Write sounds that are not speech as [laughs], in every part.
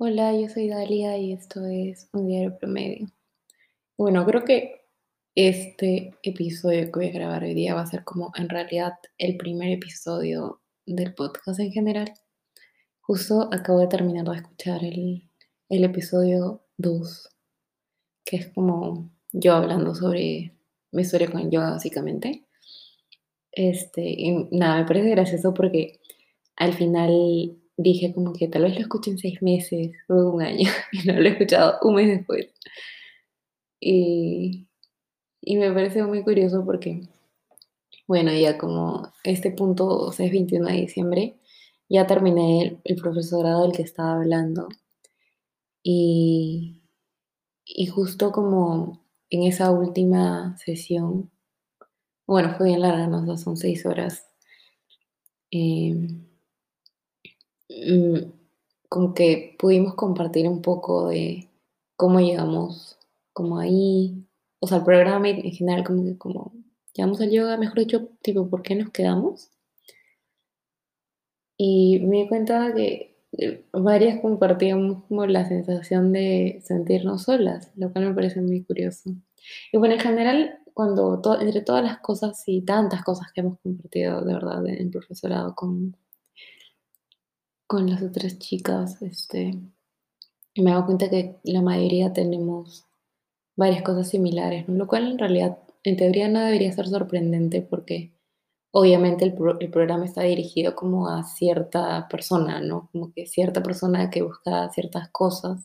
Hola, yo soy Dalia y esto es Un Diario Promedio. Bueno, creo que este episodio que voy a grabar hoy día va a ser como en realidad el primer episodio del podcast en general. Justo acabo de terminar de escuchar el, el episodio 2, que es como yo hablando sobre mi historia con yoga básicamente. Este, y nada, me parece gracioso porque al final dije como que tal vez lo escuché en seis meses o un año [laughs] y no lo he escuchado un mes después. Y, y me parece muy curioso porque, bueno, ya como este punto, o sea, es 21 de diciembre, ya terminé el, profesorado del que estaba hablando. Y, y justo como en esa última sesión, bueno, fue bien larga, ¿no? O sea, son seis horas. Eh, mm, como que pudimos compartir un poco de cómo llegamos como ahí, o sea, el programa en general, como que como llegamos al yoga, mejor dicho, tipo, ¿por qué nos quedamos? Y me di cuenta que eh, varias compartíamos como la sensación de sentirnos solas, lo cual me parece muy curioso. Y bueno, en general, cuando to- entre todas las cosas y tantas cosas que hemos compartido de verdad en profesorado con, con las otras chicas, este, me he dado cuenta que la mayoría tenemos varias cosas similares, ¿no? Lo cual en realidad, en teoría, no debería ser sorprendente porque obviamente el, pro- el programa está dirigido como a cierta persona, ¿no? Como que cierta persona que busca ciertas cosas,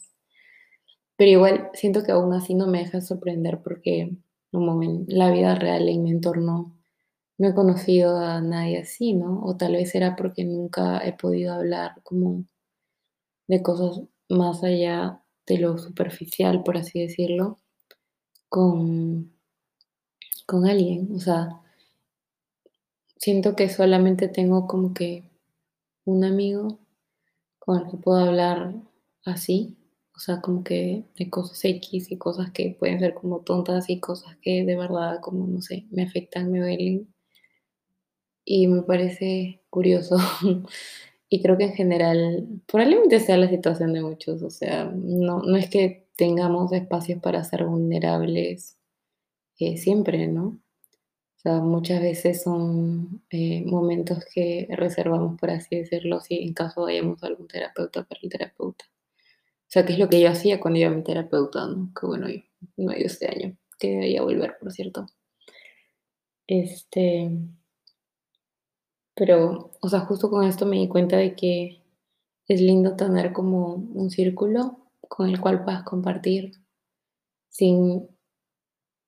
pero igual siento que aún así no me deja sorprender porque como en la vida real, en mi entorno, no he conocido a nadie así, ¿no? O tal vez era porque nunca he podido hablar como de cosas más allá de lo superficial, por así decirlo, con, con alguien. O sea, siento que solamente tengo como que un amigo con el que puedo hablar así. O sea, como que de cosas X y cosas que pueden ser como tontas y cosas que de verdad, como no sé, me afectan, me duelen. Y me parece curioso. [laughs] Y creo que en general, probablemente sea la situación de muchos. O sea, no, no es que tengamos espacios para ser vulnerables eh, siempre, ¿no? O sea, muchas veces son eh, momentos que reservamos, por así decirlo, si en caso vayamos a algún terapeuta para el terapeuta. O sea, que es lo que yo hacía cuando iba a mi terapeuta, ¿no? Que bueno, yo no he ido este año, que debería volver, por cierto. Este, pero, o sea, justo con esto me di cuenta de que es lindo tener como un círculo con el cual puedas compartir sin,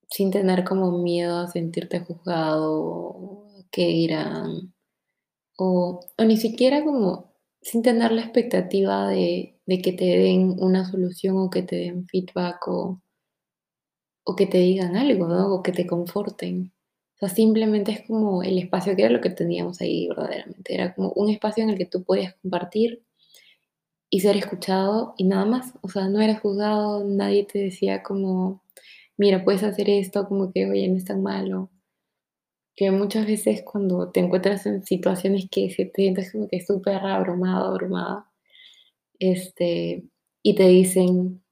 sin tener como miedo a sentirte juzgado, que dirán, O, o ni siquiera como sin tener la expectativa de, de que te den una solución o que te den feedback o, o que te digan algo, ¿no? O que te conforten. Simplemente es como el espacio que era lo que teníamos ahí verdaderamente. Era como un espacio en el que tú podías compartir y ser escuchado y nada más. O sea, no eras juzgado, nadie te decía como, mira, puedes hacer esto, como que, oye, no es tan malo. Que muchas veces cuando te encuentras en situaciones que te sientes como que súper abrumado, abrumada, este, y te dicen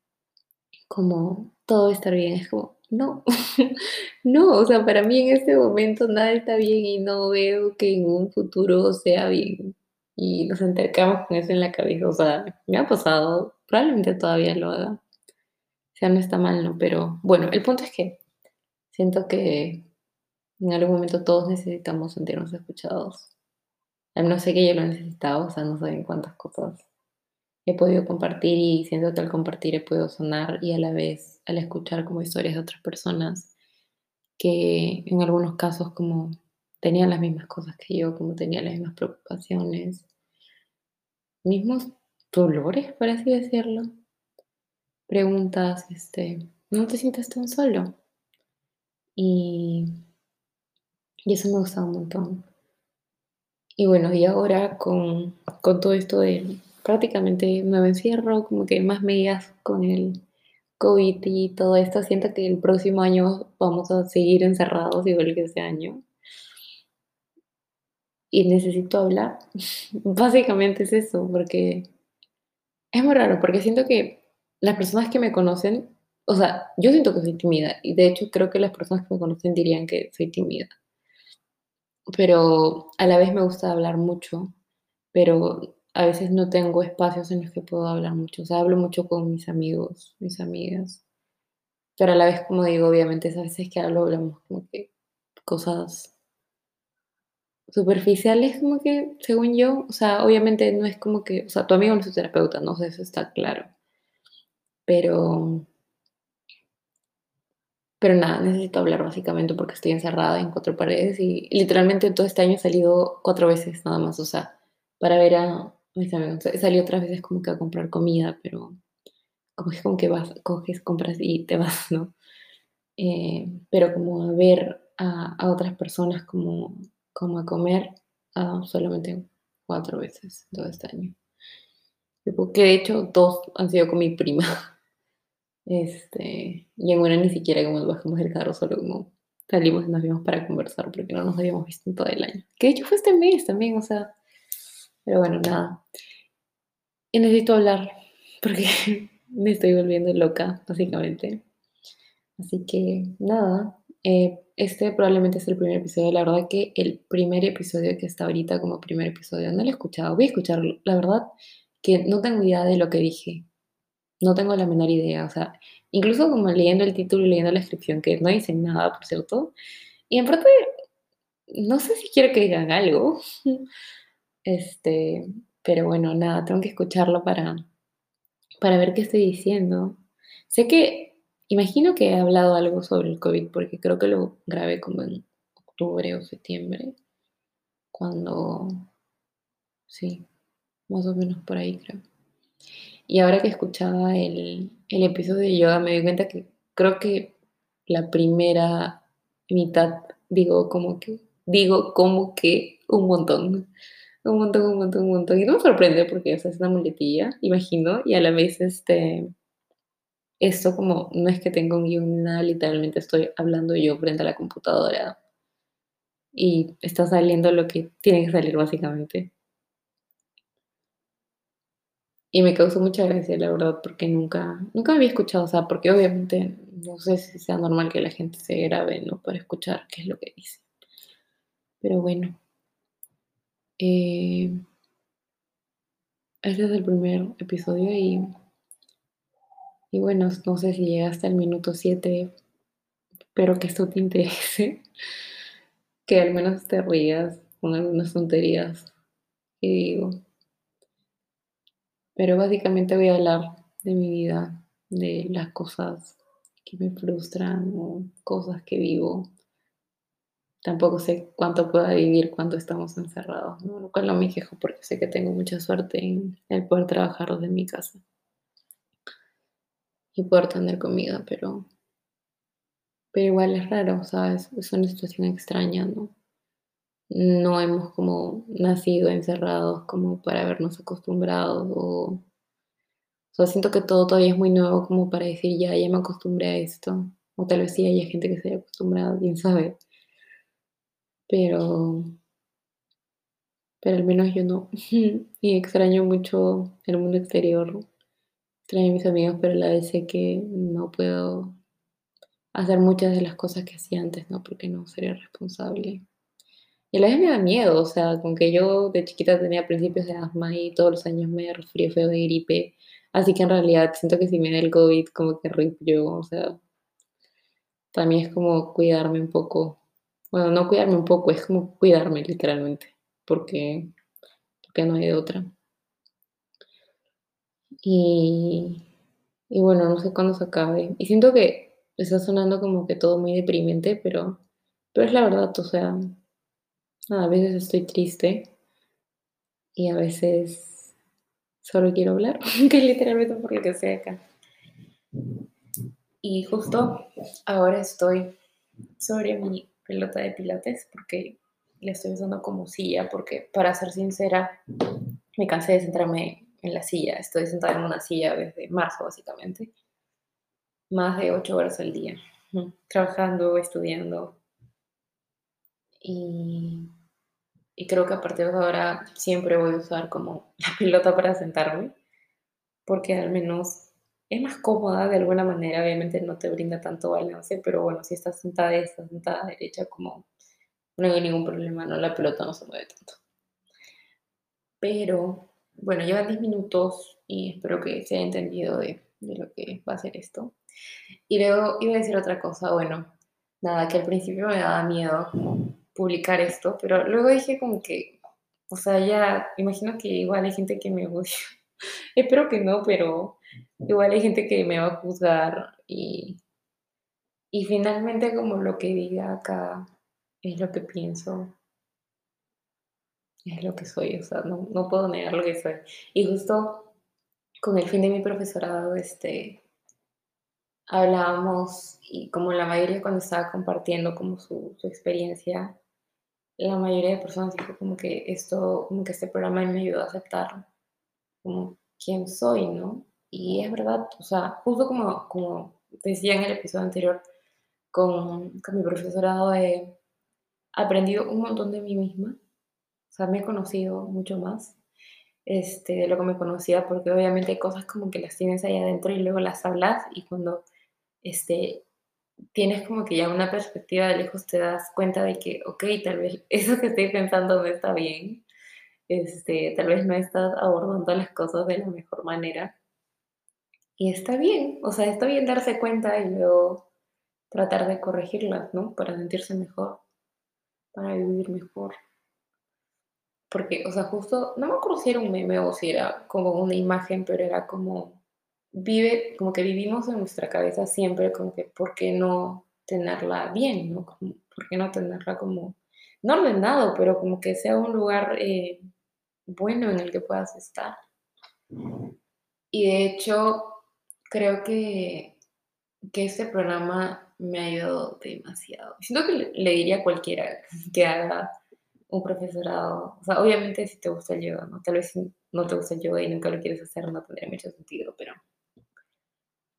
como todo va a estar bien, es como, no, [laughs] no, o sea, para mí en este momento nada está bien y no veo que en un futuro sea bien. Y nos entercamos con eso en la cabeza, o sea, me ha pasado, probablemente todavía lo haga, o sea, no está mal, ¿no? Pero bueno, el punto es que siento que en algún momento todos necesitamos sentirnos escuchados. No sé que yo lo he necesitado, o sea, no saben cuántas cosas he podido compartir y siento que al compartir he podido sonar y a la vez al escuchar como historias de otras personas que en algunos casos como tenían las mismas cosas que yo, como tenían las mismas preocupaciones, mismos dolores, por así decirlo, preguntas, este, no te sientes tan solo. Y, y eso me gusta un montón. Y bueno, y ahora con, con todo esto de prácticamente nuevo encierro, como que más medidas con el COVID y todo esto, siento que el próximo año vamos a seguir encerrados igual que este año. Y necesito hablar. [laughs] Básicamente es eso, porque Es muy raro porque siento que las personas que me conocen, o sea, yo siento que soy tímida y de hecho creo que las personas que me conocen dirían que soy tímida. Pero a la vez me gusta hablar mucho, pero a veces no tengo espacios en los que puedo hablar mucho. O sea, hablo mucho con mis amigos, mis amigas. Pero a la vez, como digo, obviamente, esas veces que hablamos como que cosas superficiales, como que, según yo, o sea, obviamente no es como que, o sea, tu amigo no es tu terapeuta, no sé, eso está claro. Pero, pero nada, necesito hablar básicamente porque estoy encerrada en cuatro paredes y literalmente todo este año he salido cuatro veces nada más, o sea, para ver a He salido otras veces como que a comprar comida, pero como es como que vas, coges, compras y te vas, ¿no? Eh, pero como a ver a, a otras personas como como a comer solamente cuatro veces todo este año. Que de hecho dos han sido con mi prima. [laughs] Este, y en una ni siquiera como bajamos el carro, solo como salimos y nos vimos para conversar porque no nos habíamos visto en todo el año. Que de hecho fue este mes también, o sea. Pero bueno, nada. Y necesito hablar [laughs] porque [laughs] me estoy volviendo loca, básicamente. Así que nada, eh, este probablemente es el primer episodio. La verdad que el primer episodio que está ahorita como primer episodio no lo he escuchado. Voy a escucharlo. La verdad que no tengo idea de lo que dije. No tengo la menor idea. O sea, incluso como leyendo el título y leyendo la descripción, que no dicen nada, por cierto. Y en parte, no sé si quiero que digan algo. [laughs] Este, pero bueno, nada, tengo que escucharlo para, para ver qué estoy diciendo. Sé que Imagino que he hablado algo sobre el COVID porque creo que lo grabé como en octubre o septiembre, cuando, sí, más o menos por ahí creo. Y ahora que escuchaba el, el episodio de yoga me di cuenta que creo que la primera mitad digo como que, digo como que un montón, un montón, un montón, un montón. Y no me sorprende porque o sea, es una muletilla, imagino, y a la vez este esto como no es que tenga un guion ni nada, literalmente estoy hablando yo frente a la computadora y está saliendo lo que tiene que salir básicamente. Y me causó mucha gracia, la verdad, porque nunca, nunca había escuchado, o sea, porque obviamente no sé si sea normal que la gente se grabe, ¿no? Para escuchar qué es lo que dice. Pero bueno. Este es el primer episodio y y bueno, no sé si hasta el minuto 7, pero que esto te interese, [laughs] que al menos te rías con algunas tonterías que digo. Pero básicamente voy a hablar de mi vida, de las cosas que me frustran o cosas que vivo. Tampoco sé cuánto pueda vivir cuando estamos encerrados, ¿no? lo cual no me quejo porque sé que tengo mucha suerte en el poder trabajar desde mi casa y poder tener comida, pero, pero igual es raro, ¿sabes? Es una situación extraña, ¿no? No hemos como nacido encerrados como para habernos acostumbrado o, o sea, siento que todo todavía es muy nuevo como para decir ya, ya me acostumbré a esto. O tal vez sí haya gente que se haya acostumbrado, quién sabe. Pero, pero al menos yo no. [laughs] y extraño mucho el mundo exterior extraño a mis amigos, pero a la vez sé que no puedo hacer muchas de las cosas que hacía antes, ¿no? Porque no sería responsable. Y a la vez me da miedo, o sea, con que yo de chiquita tenía principios de asma y todos los años me resfrié feo de gripe. Así que en realidad siento que si me da el COVID, como que rip yo, o sea, también es como cuidarme un poco. Bueno, no cuidarme un poco, es como cuidarme literalmente, porque, porque no hay otra. Y, y bueno, no sé cuándo se acabe. Y siento que está sonando como que todo muy deprimente, pero, pero es la verdad, o sea, a veces estoy triste y a veces solo quiero hablar, [laughs] que literalmente por lo que sea acá. Y justo ahora estoy sobre mi pelota de pilates porque le estoy usando como silla, porque para ser sincera, me cansé de centrarme en la silla. Estoy sentada en una silla desde marzo, básicamente. Más de ocho horas al día. Trabajando, estudiando. Y, y creo que a partir de ahora siempre voy a usar como [laughs] la pelota para sentarme. porque al menos es más cómoda de alguna manera, obviamente no te brinda tanto balance, pero bueno, si estás sentada estás sentada derecha, como no hay ningún problema, no la pelota no se mueve tanto. Pero bueno, llevan 10 minutos y espero que se haya entendido de, de lo que va a ser esto. Y luego iba a decir otra cosa, bueno, nada, que al principio me daba miedo como publicar esto, pero luego dije como que, o sea, ya imagino que igual hay gente que me odia. [laughs] Espero que no, pero igual hay gente que me va a juzgar y, y finalmente como lo que diga acá es lo que pienso, es lo que soy, o sea, no, no puedo negar lo que soy. Y justo con el fin de mi profesorado, este, hablábamos y como la mayoría cuando estaba compartiendo como su, su, experiencia, la mayoría de personas dijo como que esto, como que este programa me ayudó a aceptar como quién soy, ¿no? Y es verdad, o sea, justo como, como decía en el episodio anterior, con, con mi profesorado he aprendido un montón de mí misma, o sea, me he conocido mucho más este, de lo que me conocía, porque obviamente hay cosas como que las tienes ahí adentro y luego las hablas y cuando este, tienes como que ya una perspectiva de lejos te das cuenta de que, ok, tal vez [laughs] eso que estoy pensando no está bien, este, tal vez no estás abordando las cosas de la mejor manera. Y está bien, o sea, está bien darse cuenta y luego tratar de corregirlas, ¿no? Para sentirse mejor, para vivir mejor. Porque, o sea, justo, no me acuerdo si era un meme o si era como una imagen, pero era como vive, como que vivimos en nuestra cabeza siempre como que, ¿por qué no tenerla bien? ¿no? ¿Por qué no tenerla como, no ordenado, pero como que sea un lugar eh, bueno en el que puedas estar? Y de hecho, creo que, que este programa me ha ayudado demasiado. Siento que le, diría a cualquiera que haga un profesorado, o sea, obviamente si te gusta el yoga, ¿no? Tal vez si no te gusta el yoga y nunca lo quieres hacer, no tendría mucho sentido, pero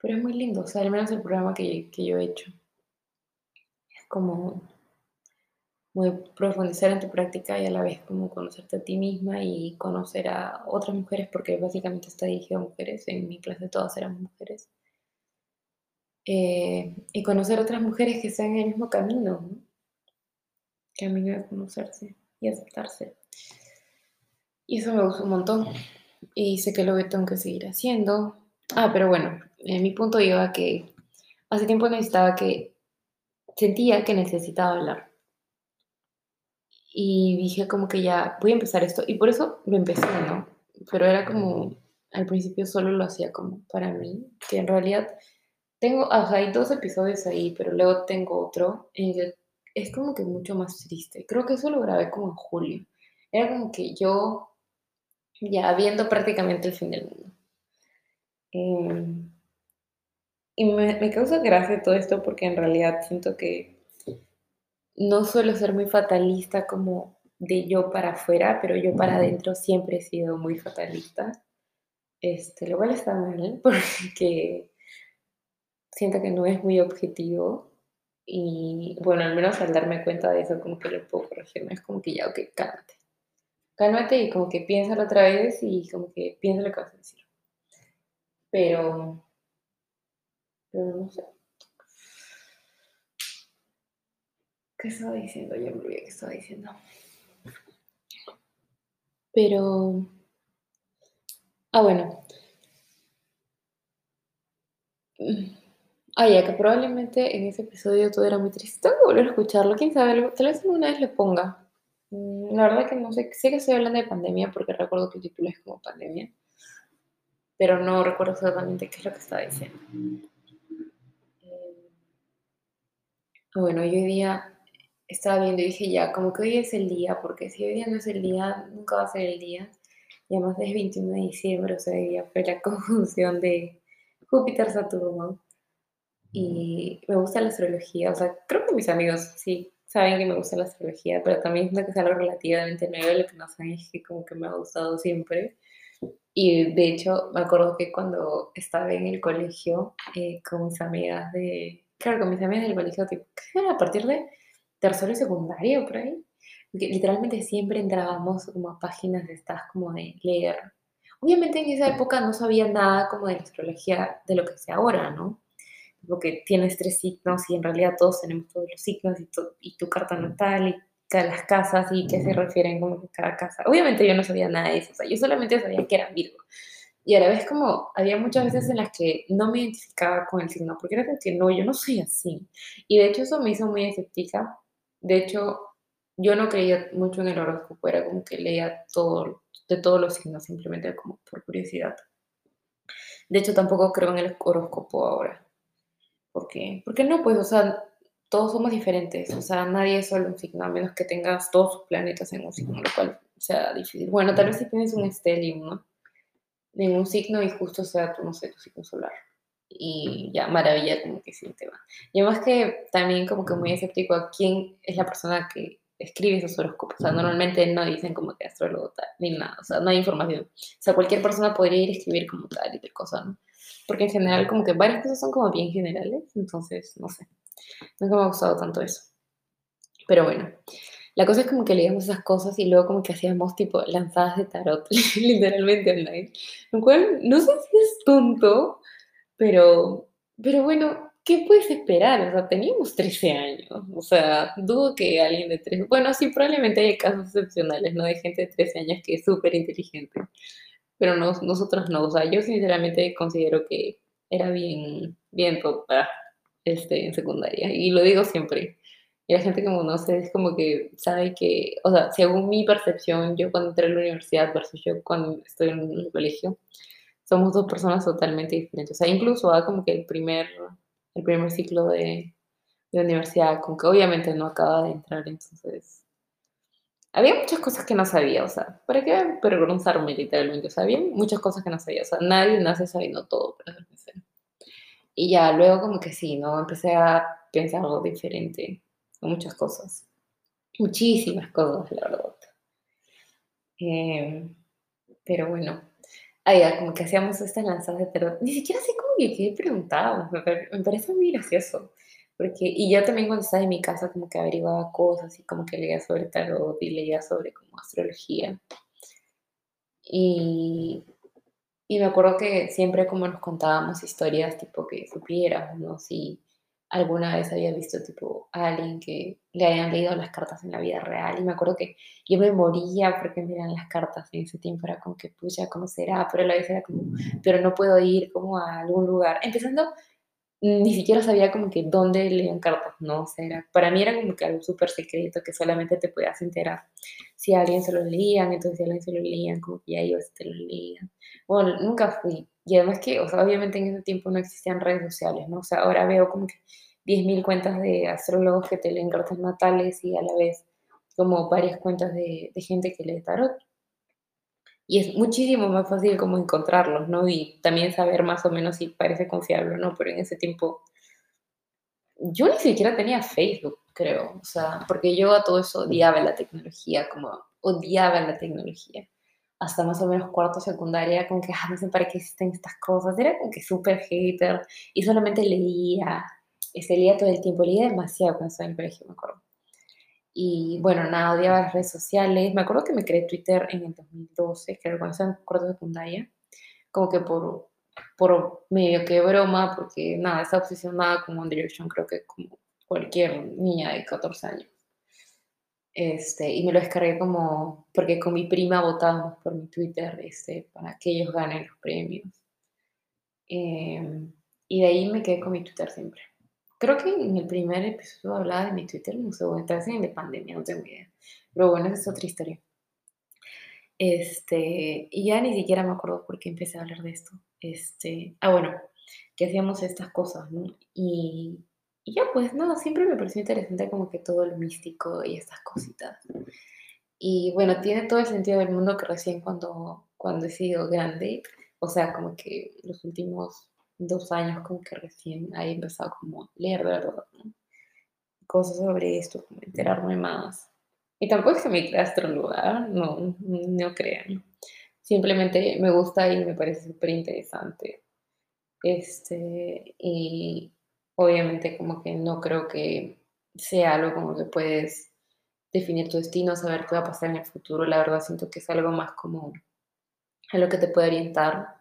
pero es muy lindo, o sea, al menos el programa que, que yo he hecho. Es como muy profundizar en tu práctica y a la vez como conocerte a ti misma y conocer a otras mujeres, porque básicamente está dirigido a mujeres, en mi clase todas eran mujeres. Eh, y conocer a otras mujeres que están en el mismo camino, ¿no? Camino de conocerse y aceptarse. Y eso me gusta un montón. Y sé que lo tengo que seguir haciendo. Ah, pero bueno, en mi punto iba que hace tiempo necesitaba que, sentía que necesitaba hablar. Y dije como que ya voy a empezar esto. Y por eso lo empecé, ¿no? Pero era como, al principio solo lo hacía como para mí, que en realidad tengo, ajá, hay dos episodios ahí, pero luego tengo otro en el que es como que mucho más triste. Creo que eso lo grabé como en julio. Era como que yo ya viendo prácticamente el fin del mundo. Em, y me, causa gracia todo esto porque en realidad siento que no suelo ser muy fatalista como de yo para afuera, pero yo para adentro siempre he sido muy fatalista. Este, lo cual está mal [laughs] porque siento que no es muy objetivo y bueno, al menos al darme cuenta de eso como que lo puedo corregir, es como que ya, ok, cálmate. Cálmate y como que piénsalo otra vez y como que piensa lo que vas a decir. Pero pero no sé. ¿Qué estaba diciendo? Ya me olvidé qué estaba diciendo. Pero. Ah, bueno. Ah, ya que probablemente en ese episodio todo era muy triste. Tengo que volver a escucharlo. Quién sabe, tal vez alguna vez le ponga. Mm, la verdad que no sé. Sé que estoy hablando de pandemia porque recuerdo que el título es como pandemia. Pero no recuerdo exactamente qué es lo que estaba diciendo. Bueno, hoy día estaba viendo y dije ya, como que hoy es el día, porque si hoy día no es el día, nunca va a ser el día. Y además es 21 de diciembre, o sea, hoy día fue la [laughs] conjunción de Júpiter-Saturno. Y me gusta la astrología, o sea, creo que mis amigos sí saben que me gusta la astrología, pero también es que es algo relativamente nuevo, lo que no saben es que como que me ha gustado siempre. Y de hecho, me acuerdo que cuando estaba en el colegio eh, con mis amigas de, claro, con mis amigas del colegio, tipo, a partir de tercero y secundario, por ahí. Porque literalmente siempre entrábamos como a páginas de estas como de leer. Obviamente en esa época no sabía nada como de la astrología de lo que sé ahora, ¿no? Porque tienes tres signos y en realidad todos tenemos todos los signos y, y tu carta natal y las casas y qué se refieren como que cada casa. Obviamente yo no sabía nada de eso, o sea, yo solamente sabía que era Virgo. Y a la vez como había muchas veces en las que no me identificaba con el signo, porque era que no, yo no soy así. Y de hecho eso me hizo muy escéptica. De hecho, yo no creía mucho en el horóscopo, era como que leía todo, de todos los signos, simplemente como por curiosidad. De hecho, tampoco creo en el horóscopo ahora. ¿Por qué? Porque no, pues, o sea, todos somos diferentes, o sea, nadie es solo un signo, a menos que tengas todos sus planetas en un signo, lo cual sea difícil. Bueno, tal vez si tienes un estelium, ¿no? En un signo y justo sea, tu, no sé, tu signo solar. Y ya, maravilla, como que sí te va. Y además que también como que muy escéptico a quién es la persona que escribe esos horóscopos. O sea, normalmente no dicen como que astrólogo tal, ni nada. O sea, no hay información. O sea, cualquier persona podría ir a escribir como tal y tal cosa, ¿no? Porque en general como que varias cosas son como bien generales. Entonces, no sé. Nunca me ha gustado tanto eso. Pero bueno. La cosa es como que leíamos esas cosas y luego como que hacíamos tipo lanzadas de tarot, [laughs] literalmente online. Lo cual no sé si es tonto, pero, pero bueno, ¿qué puedes esperar? O sea, teníamos 13 años. O sea, dudo que alguien de 13... Bueno, sí, probablemente hay casos excepcionales, ¿no? De gente de 13 años que es súper inteligente. Pero no, nosotros no. O sea, yo sinceramente considero que era bien, bien tonta este, en secundaria. Y lo digo siempre. Y la gente como no sé, es como que sabe que, o sea, según mi percepción, yo cuando entré a la universidad versus yo cuando estoy en el colegio, somos dos personas totalmente diferentes. O sea, incluso como que el primer el primer ciclo de, de universidad, como que obviamente no acaba de entrar, entonces había muchas cosas que no sabía, o sea, ¿para qué avergonzarme literalmente? O sea, había muchas cosas que no sabía, o sea, nadie nace sabiendo todo, pero Y ya luego como que sí, ¿no? Empecé a pensar algo diferente, muchas cosas, muchísimas cosas, la verdad. Eh, pero bueno, Ahí, como que hacíamos estas lanzadas de tarot. Ni siquiera sé cómo que qué preguntaba. Me, parece muy gracioso. Porque, y yo también cuando estaba en mi casa como que averiguaba cosas y como que leía sobre tarot y leía sobre como astrología. Y, y me acuerdo que siempre como nos contábamos historias tipo que supiéramos, ¿no? Si alguna vez había visto tipo a alguien que le hayan leído las cartas en la vida real y me acuerdo que yo me moría porque me las cartas en ese tiempo era como que pucha cómo será pero la vez era como pero no puedo ir como a algún lugar empezando ni siquiera sabía como que dónde leían cartas no o sea para mí era como que algo súper secreto que solamente te podías enterar si a alguien se lo leían entonces si a alguien se lo leían como que ya ellos te lo leían. Bueno nunca fui y además que, o sea, obviamente en ese tiempo no existían redes sociales, ¿no? O sea, ahora veo como que 10.000 cuentas de astrólogos que te leen cartas natales y a la vez como varias cuentas de, gente que lee tarot. Y es muchísimo más fácil como encontrarlos, ¿no? Y también saber más o menos si parece confiable o no, pero en ese tiempo yo ni siquiera tenía Facebook, creo, o sea, porque yo a todo eso odiaba la tecnología, como odiaba la tecnología hasta más o menos cuarto secundaria, como que, ah, no sé para qué existen estas cosas, era como que súper hater y solamente leía, se este, leía todo el tiempo, leía demasiado cuando estaba en el colegio, me acuerdo. Y bueno, nada, odiaba las redes sociales, me acuerdo que me creé Twitter en el 2012, creo, cuando estaba en cuarto secundaria, como que por, por medio que broma, porque nada, estaba obsesionada con One Direction, creo que como cualquier niña de 14 años. Este, y me lo descargué como, porque con mi prima votábamos por mi Twitter este, para que ellos ganen los premios. Em, y de ahí me quedé con mi Twitter siempre. Creo que en el primer episodio hablaba de mi Twitter, no sé, tal vez en de pandemia, no tengo idea. Pero bueno, es otra historia. Este, y ya ni siquiera me acuerdo por qué empecé a hablar de esto. Este, ah, bueno, que hacíamos estas cosas, ¿no? Y y ya, pues nada, siempre me pareció interesante como que todo lo místico y estas cositas. Y bueno, tiene todo el sentido del mundo que recién cuando, cuando he sido grande, o sea, como que los últimos dos años como que recién he empezado como a leer de verdad, Cosas sobre esto, como enterarme más. Y tampoco es que me crea lugar no, no crean. Simplemente me gusta y me parece súper interesante. Este, y, obviamente como que no creo que sea algo como que puedes definir tu destino, saber qué va a pasar en el futuro. La verdad siento que es algo más como a lo que te puede orientar.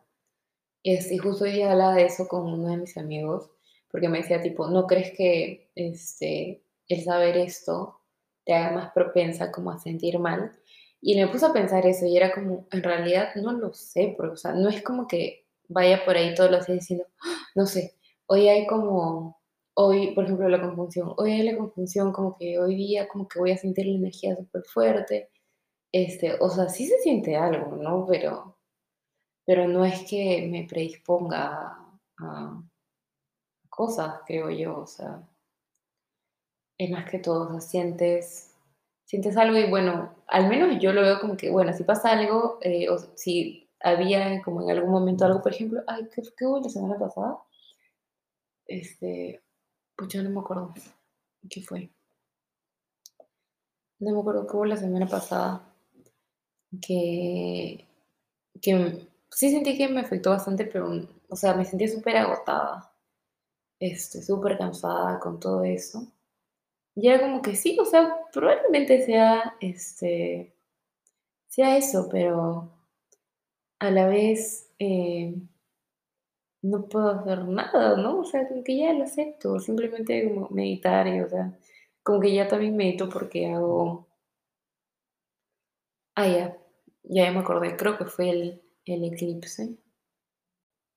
Este, y justo hoy día hablaba de eso con uno de mis amigos, porque me decía tipo, ¿no crees que este, el saber esto te haga más propensa como a sentir mal? Y me puse a pensar eso y era como, en realidad no lo sé, porque, o sea, no es como que vaya por ahí todos los días diciendo, ¡Ah! no sé, hoy hay como, hoy, por ejemplo, la conjunción, hoy hay la conjunción como que hoy día como que voy a sentir la energía súper fuerte, este, o sea, sí se siente algo, ¿no? Pero, pero no es que me predisponga a cosas, creo yo, o sea, es más que todo, o sea, sientes sientes algo y bueno, al menos yo lo veo como que, bueno, si pasa algo, eh, o si había como en algún momento algo, por ejemplo, ay, ¿qué, qué hubo la semana pasada? Este, pues ya no me acuerdo qué fue. No me acuerdo qué hubo la semana pasada, que, que sí sentí que me afectó bastante, pero, o sea, me sentía súper agotada, este, súper cansada con todo eso. Y era como que sí, o sea, probablemente sea, este, sea eso, pero a la vez eh, no puedo hacer nada, ¿no? O sea, como que ya lo acepto, simplemente como meditar y, o sea, como que ya también medito porque hago... Ah, ya, ya me acordé, creo que fue el, el eclipse.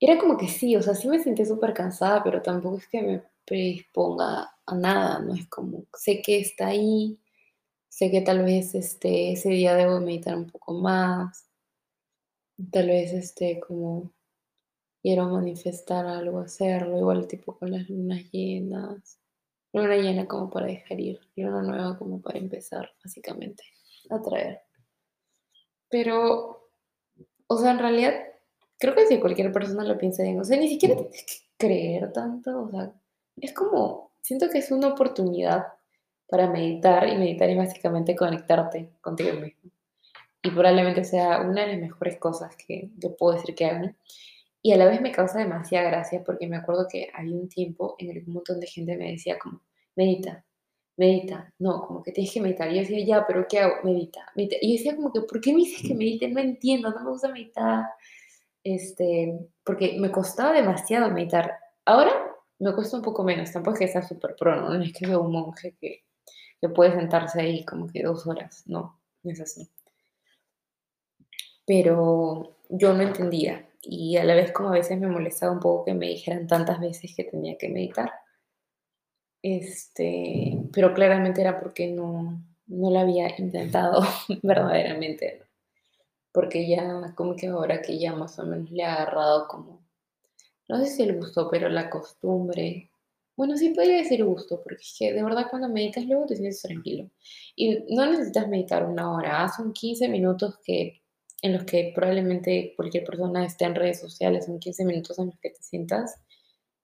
Era como que sí, o sea, sí me sentí súper cansada, pero tampoco es que me predisponga a nada, no es como, sé que está ahí, sé que tal vez este, ese día debo meditar un poco más, tal vez este, como quiero manifestar algo, hacerlo, igual tipo con las lunas llenas, luna llena como para dejar ir, luna nueva como para empezar, básicamente, a traer. Pero, o sea, en realidad, creo que si cualquier persona lo piensa bien, o sea, ni siquiera tienes que creer tanto, o sea, es como, siento que es una oportunidad para meditar y meditar es básicamente conectarte contigo mismo. Y probablemente sea una de las mejores cosas que yo puedo decir que hago. Y a la vez me causa demasiada gracia porque me acuerdo que había un tiempo en el que un montón de gente me decía como, medita, medita, no, como que tienes que meditar. Y yo decía, ya, pero ¿qué hago? Medita, medita. Y yo decía como que, ¿por qué me dices que medite? No entiendo, no me gusta meditar. Este, porque me costaba demasiado meditar. Ahora me cuesta un poco menos, tampoco es que sea súper pro, ¿no? es que sea un monje que, que puede sentarse ahí como que dos horas, no, no es así. Pero yo no entendía y a la vez como a veces me molestaba un poco que me dijeran tantas veces que tenía que meditar. Este, pero claramente era porque no, no lo había intentado [laughs] verdaderamente, porque ya como que ahora que ya más o menos le ha agarrado como no sé si el gusto, pero la costumbre. Bueno, sí podría decir gusto, porque de verdad cuando meditas luego te sientes tranquilo. Y no necesitas meditar una hora, son 15 minutos que, en los que probablemente cualquier persona esté en redes sociales, son 15 minutos en los que te sientas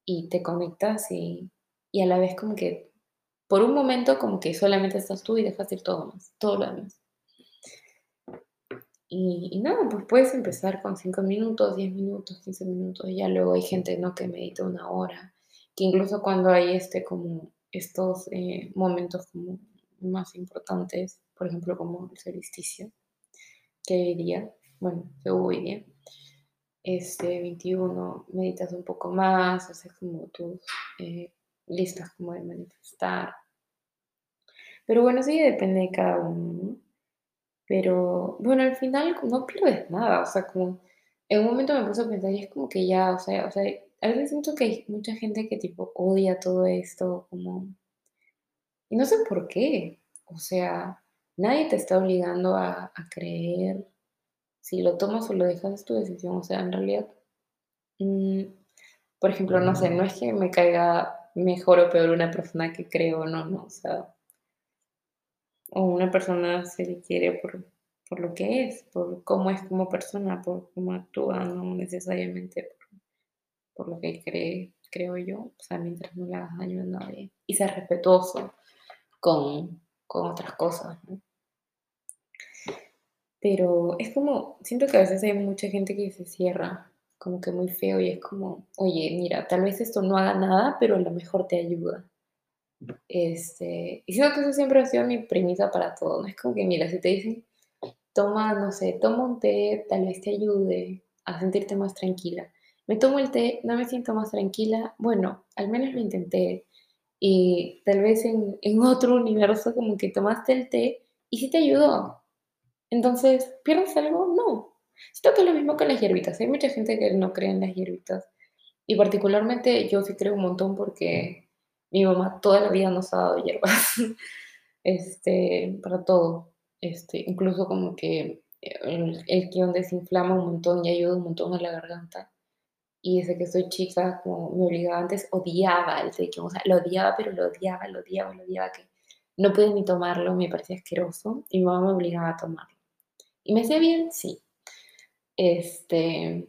y te conectas y, y a la vez como que por un momento como que solamente estás tú y dejas ir todo más, todo lo demás. Y, nada, pues puedes empezar con 5 minutos, 10 minutos, 15 minutos, y ya luego hay gente ¿no? que medita una hora, que incluso cuando hay este, como estos eh, momentos como más importantes, por ejemplo como el solsticio, que hoy día, bueno, que hubo hoy día, este 21, meditas un poco más, haces como tus eh, listas como de manifestar. Pero bueno, sí depende de cada uno, pero bueno, al final no pierdes nada, o sea, como en un momento me puse a pensar y es como que ya, o sea, o sea, a veces siento que hay mucha gente que tipo odia todo esto, como... Y no sé por qué, o sea, nadie te está obligando a, creer, si lo tomas o lo dejas es tu decisión, o sea, en realidad, mm, por ejemplo, no sé, no es que me caiga mejor o peor una persona que creo, no, no, o sea, o una persona se le quiere por, por lo que es, por cómo es como persona, por cómo actúa, no necesariamente por, lo que cree, creo yo, o sea, mientras no le hagas daño a nadie y ser respetuoso con, con otras cosas. Pero es como, siento que a veces hay mucha gente que se cierra como que muy feo y es como, oye, mira, tal vez esto no haga nada, pero a lo mejor te ayuda. Este, y siento que eso siempre ha sido mi premisa para todo, ¿no? Es como que, mira, si te dicen, toma, no sé, toma un té, tal vez te ayude a sentirte más tranquila. Me tomo el té, no me siento más tranquila, bueno, al menos lo intenté. Y tal vez en, otro universo como que tomaste el té y sí te ayudó. Entonces, ¿pierdes algo? No. Siento que es lo mismo con las hierbitas. Hay mucha gente que no cree en las hierbitas. Y particularmente yo sí creo un montón porque mi mamá toda la vida nos ha dado hierbas. [laughs] este, para todo. Este, incluso como que el, el guion desinflama un montón y ayuda un montón a la garganta. Y desde que soy chica, como me obligaba antes, odiaba el té, o sea, lo odiaba, pero lo odiaba, lo odiaba, lo odiaba, que no pude ni tomarlo, me parecía asqueroso, y mi mamá me obligaba a tomarlo. ¿Y me hacía bien? Sí. Este,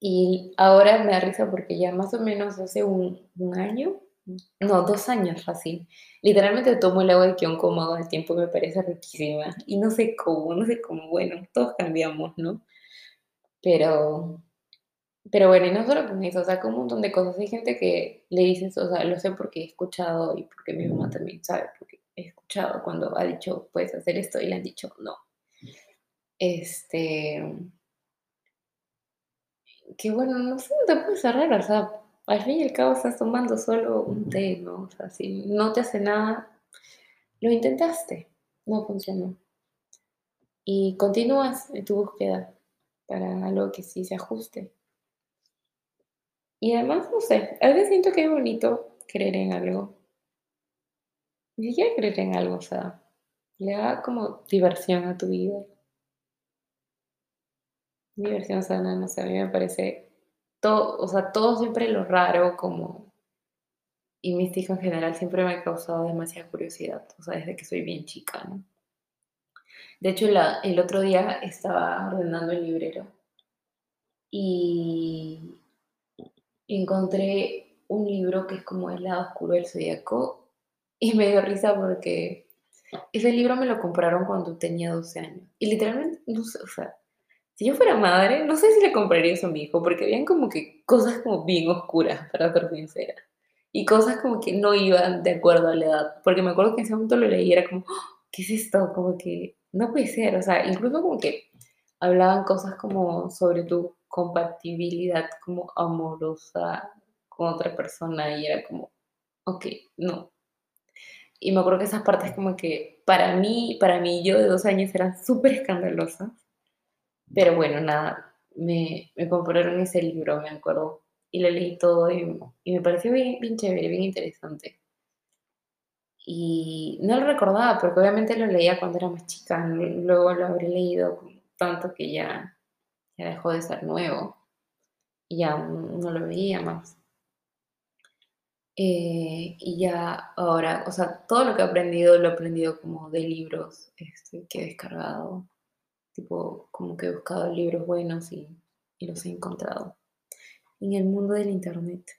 y ahora me da risa porque ya más o menos hace un, un año, no, dos años fácil, literalmente tomo el agua de Kion como agua de tiempo, me parece riquísima. Y no sé cómo, no sé cómo, bueno, todos cambiamos, ¿no? Pero, pero bueno, y no solo con eso, o sea, con un montón de cosas. Hay gente que le dices, o sea, lo sé porque he escuchado y porque mi mamá también sabe, porque he escuchado cuando ha dicho, puedes hacer esto, y le han dicho, no. Este, que bueno, no sé, no te puedes cerrar, o sea, al fin y al cabo estás tomando solo un té, ¿no? O sea, si no te hace nada, lo intentaste, no funcionó. Y continúas en tu búsqueda para algo que sí se ajuste. Y además, no sé, a veces siento que es bonito creer en algo. Ni siquiera creer en algo, o sea, le da como diversión a tu vida. Diversión sana, no sé, a mí me parece todo, o sea, todo siempre lo raro como y místico en general siempre me ha causado demasiada curiosidad, o sea, desde que soy bien chica, ¿no? De hecho, la, el otro día estaba ordenando el librero y encontré un libro que es como El lado oscuro del zodiaco y me dio risa porque ese libro me lo compraron cuando tenía 12 años. Y literalmente, no sé, o sea, si yo fuera madre, no sé si le compraría eso a mi hijo, porque habían como que cosas como bien oscuras, para ser sincera. Y cosas como que no iban de acuerdo a la edad. Porque me acuerdo que en ese momento lo leí y era como, ¡Ah! ¿qué es esto? Como que no puede ser. O sea, incluso como que hablaban cosas como sobre tu compatibilidad como amorosa con otra persona y era como, ok, no. Y me acuerdo que esas partes como que para mí, para mí yo de dos años eran súper escandalosas. Pero bueno, nada, me, me compraron ese libro, me acuerdo, y lo leí todo y, y me pareció bien, bien chévere, bien interesante. Y no lo recordaba porque obviamente lo leía cuando era más chica, luego lo habré leído tanto que ya, ya dejó de ser nuevo y ya no lo veía más. Eh, y ya ahora, o sea, todo lo que he aprendido lo he aprendido como de libros este, que he descargado, tipo como que he buscado libros buenos y, y los he encontrado en el mundo del internet.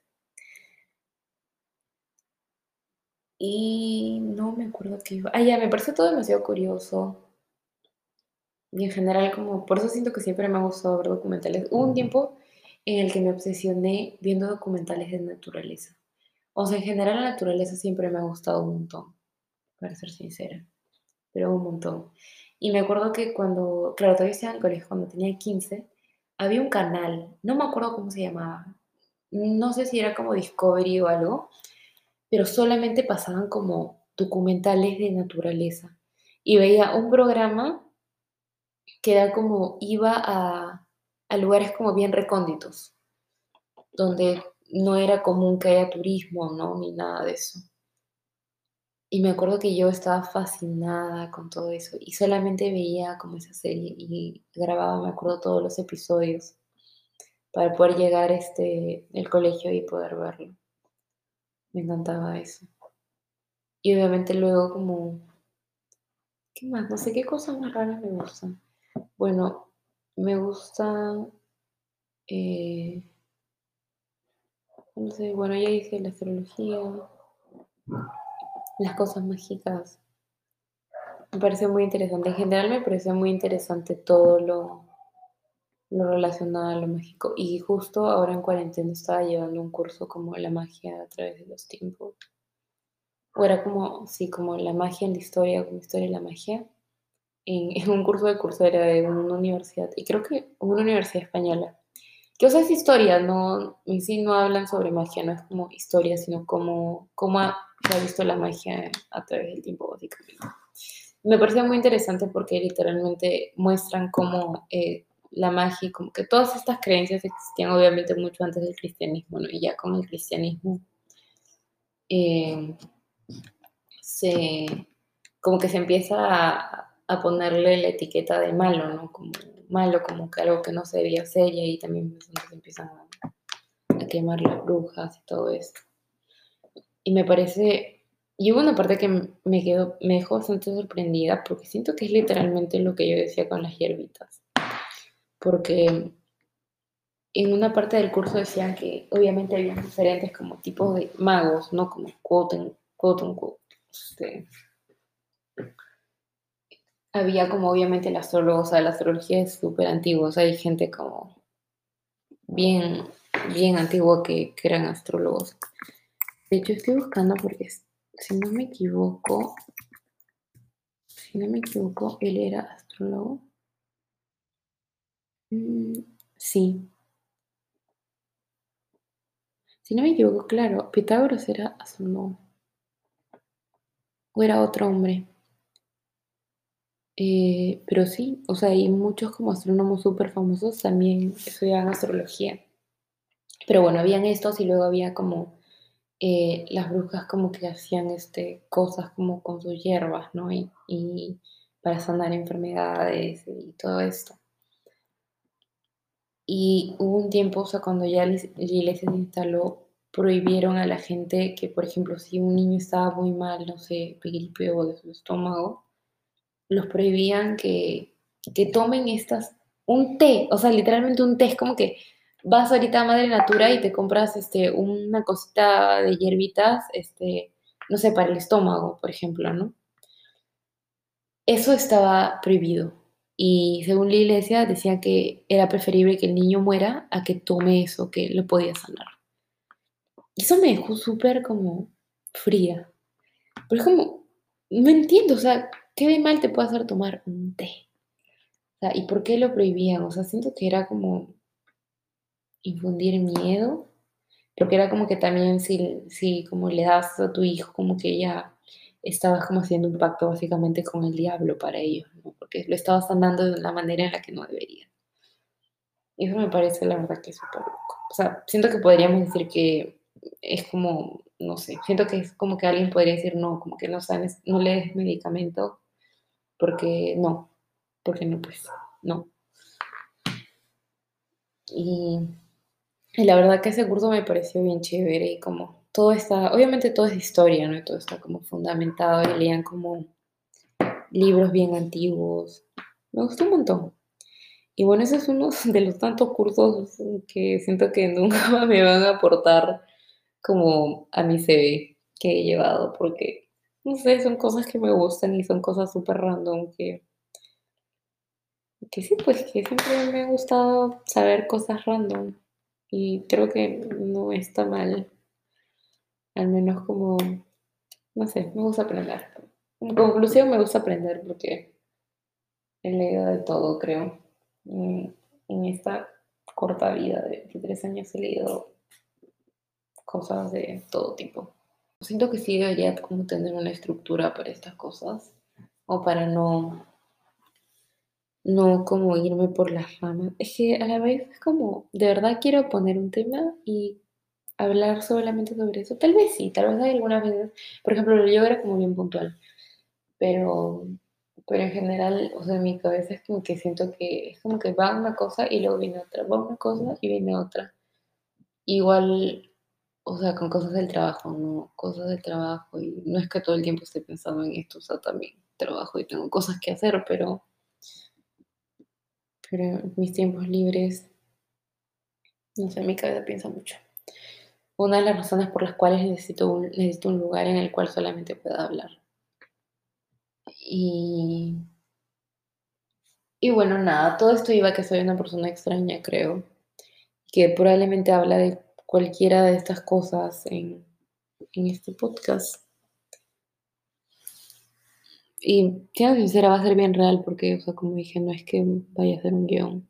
Y no me acuerdo qué iba. Ah, ya, me parece todo demasiado curioso. Y en general, como, por eso siento que siempre me ha gustado ver documentales. Hubo un tiempo en el que me obsesioné viendo documentales de naturaleza. O sea, en general la naturaleza siempre me ha gustado un montón, para ser sincera. Pero un montón. Y me acuerdo que cuando, claro, todavía estaba en el colegio, cuando tenía 15, había un canal, no me acuerdo cómo se llamaba. No sé si era como Discovery o algo, pero solamente pasaban como documentales de naturaleza. Y veía un programa que era como, iba a, a lugares como bien recónditos, donde no era común que haya turismo, ¿no? Ni nada de eso. Y me acuerdo que yo estaba fascinada con todo eso y solamente veía como esa serie y grababa, me acuerdo, todos los episodios para poder llegar este, el colegio y poder verlo. Me encantaba eso. Y obviamente luego como, ¿qué más? No sé qué cosas más raras me gustan. Bueno, me gusta, eh, no sé, bueno, ya dije la astrología, las cosas mágicas. Me parece muy interesante. En general me parece muy interesante todo lo, lo relacionado a lo mágico. Y justo ahora en cuarentena estaba llevando un curso como la magia a través de los tiempos. O era como, sí, como la magia en la historia, como historia de la magia. En, un curso de Coursera de una universidad, y creo que una universidad española, que o sea, es historia, no, en sí no hablan sobre magia, no es como historia, sino como cómo ha, se ha visto la magia a través del tiempo, básicamente. Me parecía muy interesante porque literalmente muestran cómo eh, la magia, como que todas estas creencias existían obviamente mucho antes del cristianismo, ¿no? Y ya con el cristianismo eh, se, como que se empieza a, a, ponerle la etiqueta de malo, ¿no? Como malo, como que algo que no se debía hacer y ahí también se empiezan a, a quemar las brujas y todo esto. Y me parece, y hubo una parte que me, quedó, me dejó bastante sorprendida porque siento que es literalmente lo que yo decía con las hierbitas. Porque en una parte del curso decían que obviamente había diferentes como tipos de magos, ¿no? Como quote, quote, quote este, había como obviamente el astrólogo, o sea, la astrología es súper antigua, o sea, hay gente como bien, bien antigua que, eran astrólogos. De hecho, estoy buscando porque, si no me equivoco, si no me equivoco, él era astrólogo. Mm, sí. Si no me equivoco, claro, Pitágoras era astrólogo. O era otro hombre. Eh, pero sí, o sea, hay muchos como astrónomos súper famosos también estudiaban astrología. Pero bueno, habían estos y luego había como eh, las brujas como que hacían este, cosas como con sus hierbas, ¿no? Y, para sanar enfermedades y todo esto. Y hubo un tiempo, o sea, cuando ya la iglesia se instaló, prohibieron a la gente que, por ejemplo, si un niño estaba muy mal, no sé, o de su estómago, los prohibían que, que tomen estas, un té, o sea, literalmente un té, es como que vas ahorita a Madre Natura y te compras este, una cosita de hierbitas, este, no sé, para el estómago, por ejemplo, ¿no? Eso estaba prohibido. Y según la iglesia decía que era preferible que el niño muera a que tome eso que lo podía sanar. Eso me dejó súper como fría. Pero es como, no entiendo, o sea, ¿qué de mal te puede hacer tomar un té? O sea, ¿y por qué lo prohibían? O sea, siento que era como infundir miedo, porque era como que también si, si como le das a tu hijo, como que ya estabas como haciendo un pacto básicamente con el diablo para ellos, ¿no? porque lo estabas andando de una manera en la que no debería. Y eso me parece la verdad que es súper loco. O sea, siento que podríamos decir que es como, no sé, siento que es como que alguien podría decir no, como que no sabes, no le des medicamento, porque no, porque no, pues, no. Y y la verdad que ese curso me pareció bien chévere y como todo está, obviamente todo es historia, ¿no? Y todo está como fundamentado y leían como libros bien antiguos. Me gustó un montón. Y bueno, ese es uno [laughs] de los tantos cursos que siento que nunca [laughs] me van a aportar como a mi CV que he llevado, porque, no sé, son cosas que me gustan y son cosas súper random que, que sí, pues que siempre me ha gustado saber cosas random. Y creo que no está mal. Al menos como, no sé, me gusta aprender. En conclusión, me gusta aprender porque he leído de todo, creo. En, esta corta vida de tres años he leído cosas de todo tipo. Siento que sí debería como tener una estructura para estas cosas o para no no como irme por las ramas. Es que a la vez es como, de verdad quiero poner un tema y hablar solamente sobre eso. Tal vez sí, tal vez hay algunas veces, por ejemplo, el yoga era como bien puntual, pero, pero en general, o sea, en mi cabeza es como que siento que es como que va una cosa y luego viene otra, va una cosa y viene otra. Igual, o sea, con cosas del trabajo, ¿no? Cosas del trabajo y no es que todo el tiempo esté pensando en esto, o sea, también trabajo y tengo cosas que hacer, pero pero mis tiempos libres, no sé, mi cabeza piensa mucho. Una de las razones por las cuales necesito un, necesito un lugar en el cual solamente pueda hablar. Y, y bueno, nada, todo esto iba a que soy una persona extraña, creo, que probablemente habla de cualquiera de estas cosas en, en este podcast. Y siendo sincera, va a ser bien real porque, o sea, como dije, no es que vaya a ser un guion.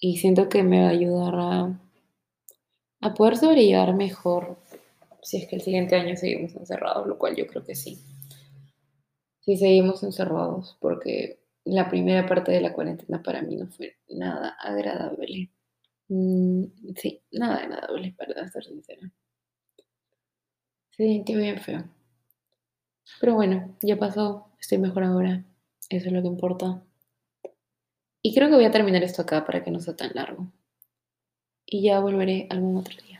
Y siento que me va a ayudar a, a poder sobrellevar mejor si es que el siguiente año seguimos encerrados, lo cual yo creo que sí. Si seguimos encerrados, porque la primera parte de la cuarentena para mí no fue nada agradable. Mm, sí, nada agradable, para ser sincera. Se sintió bien feo. Pero bueno, ya pasó, estoy mejor ahora. Eso es lo que importa. Y creo que voy a terminar esto acá para que no sea tan largo. Y ya volveré algún otro día.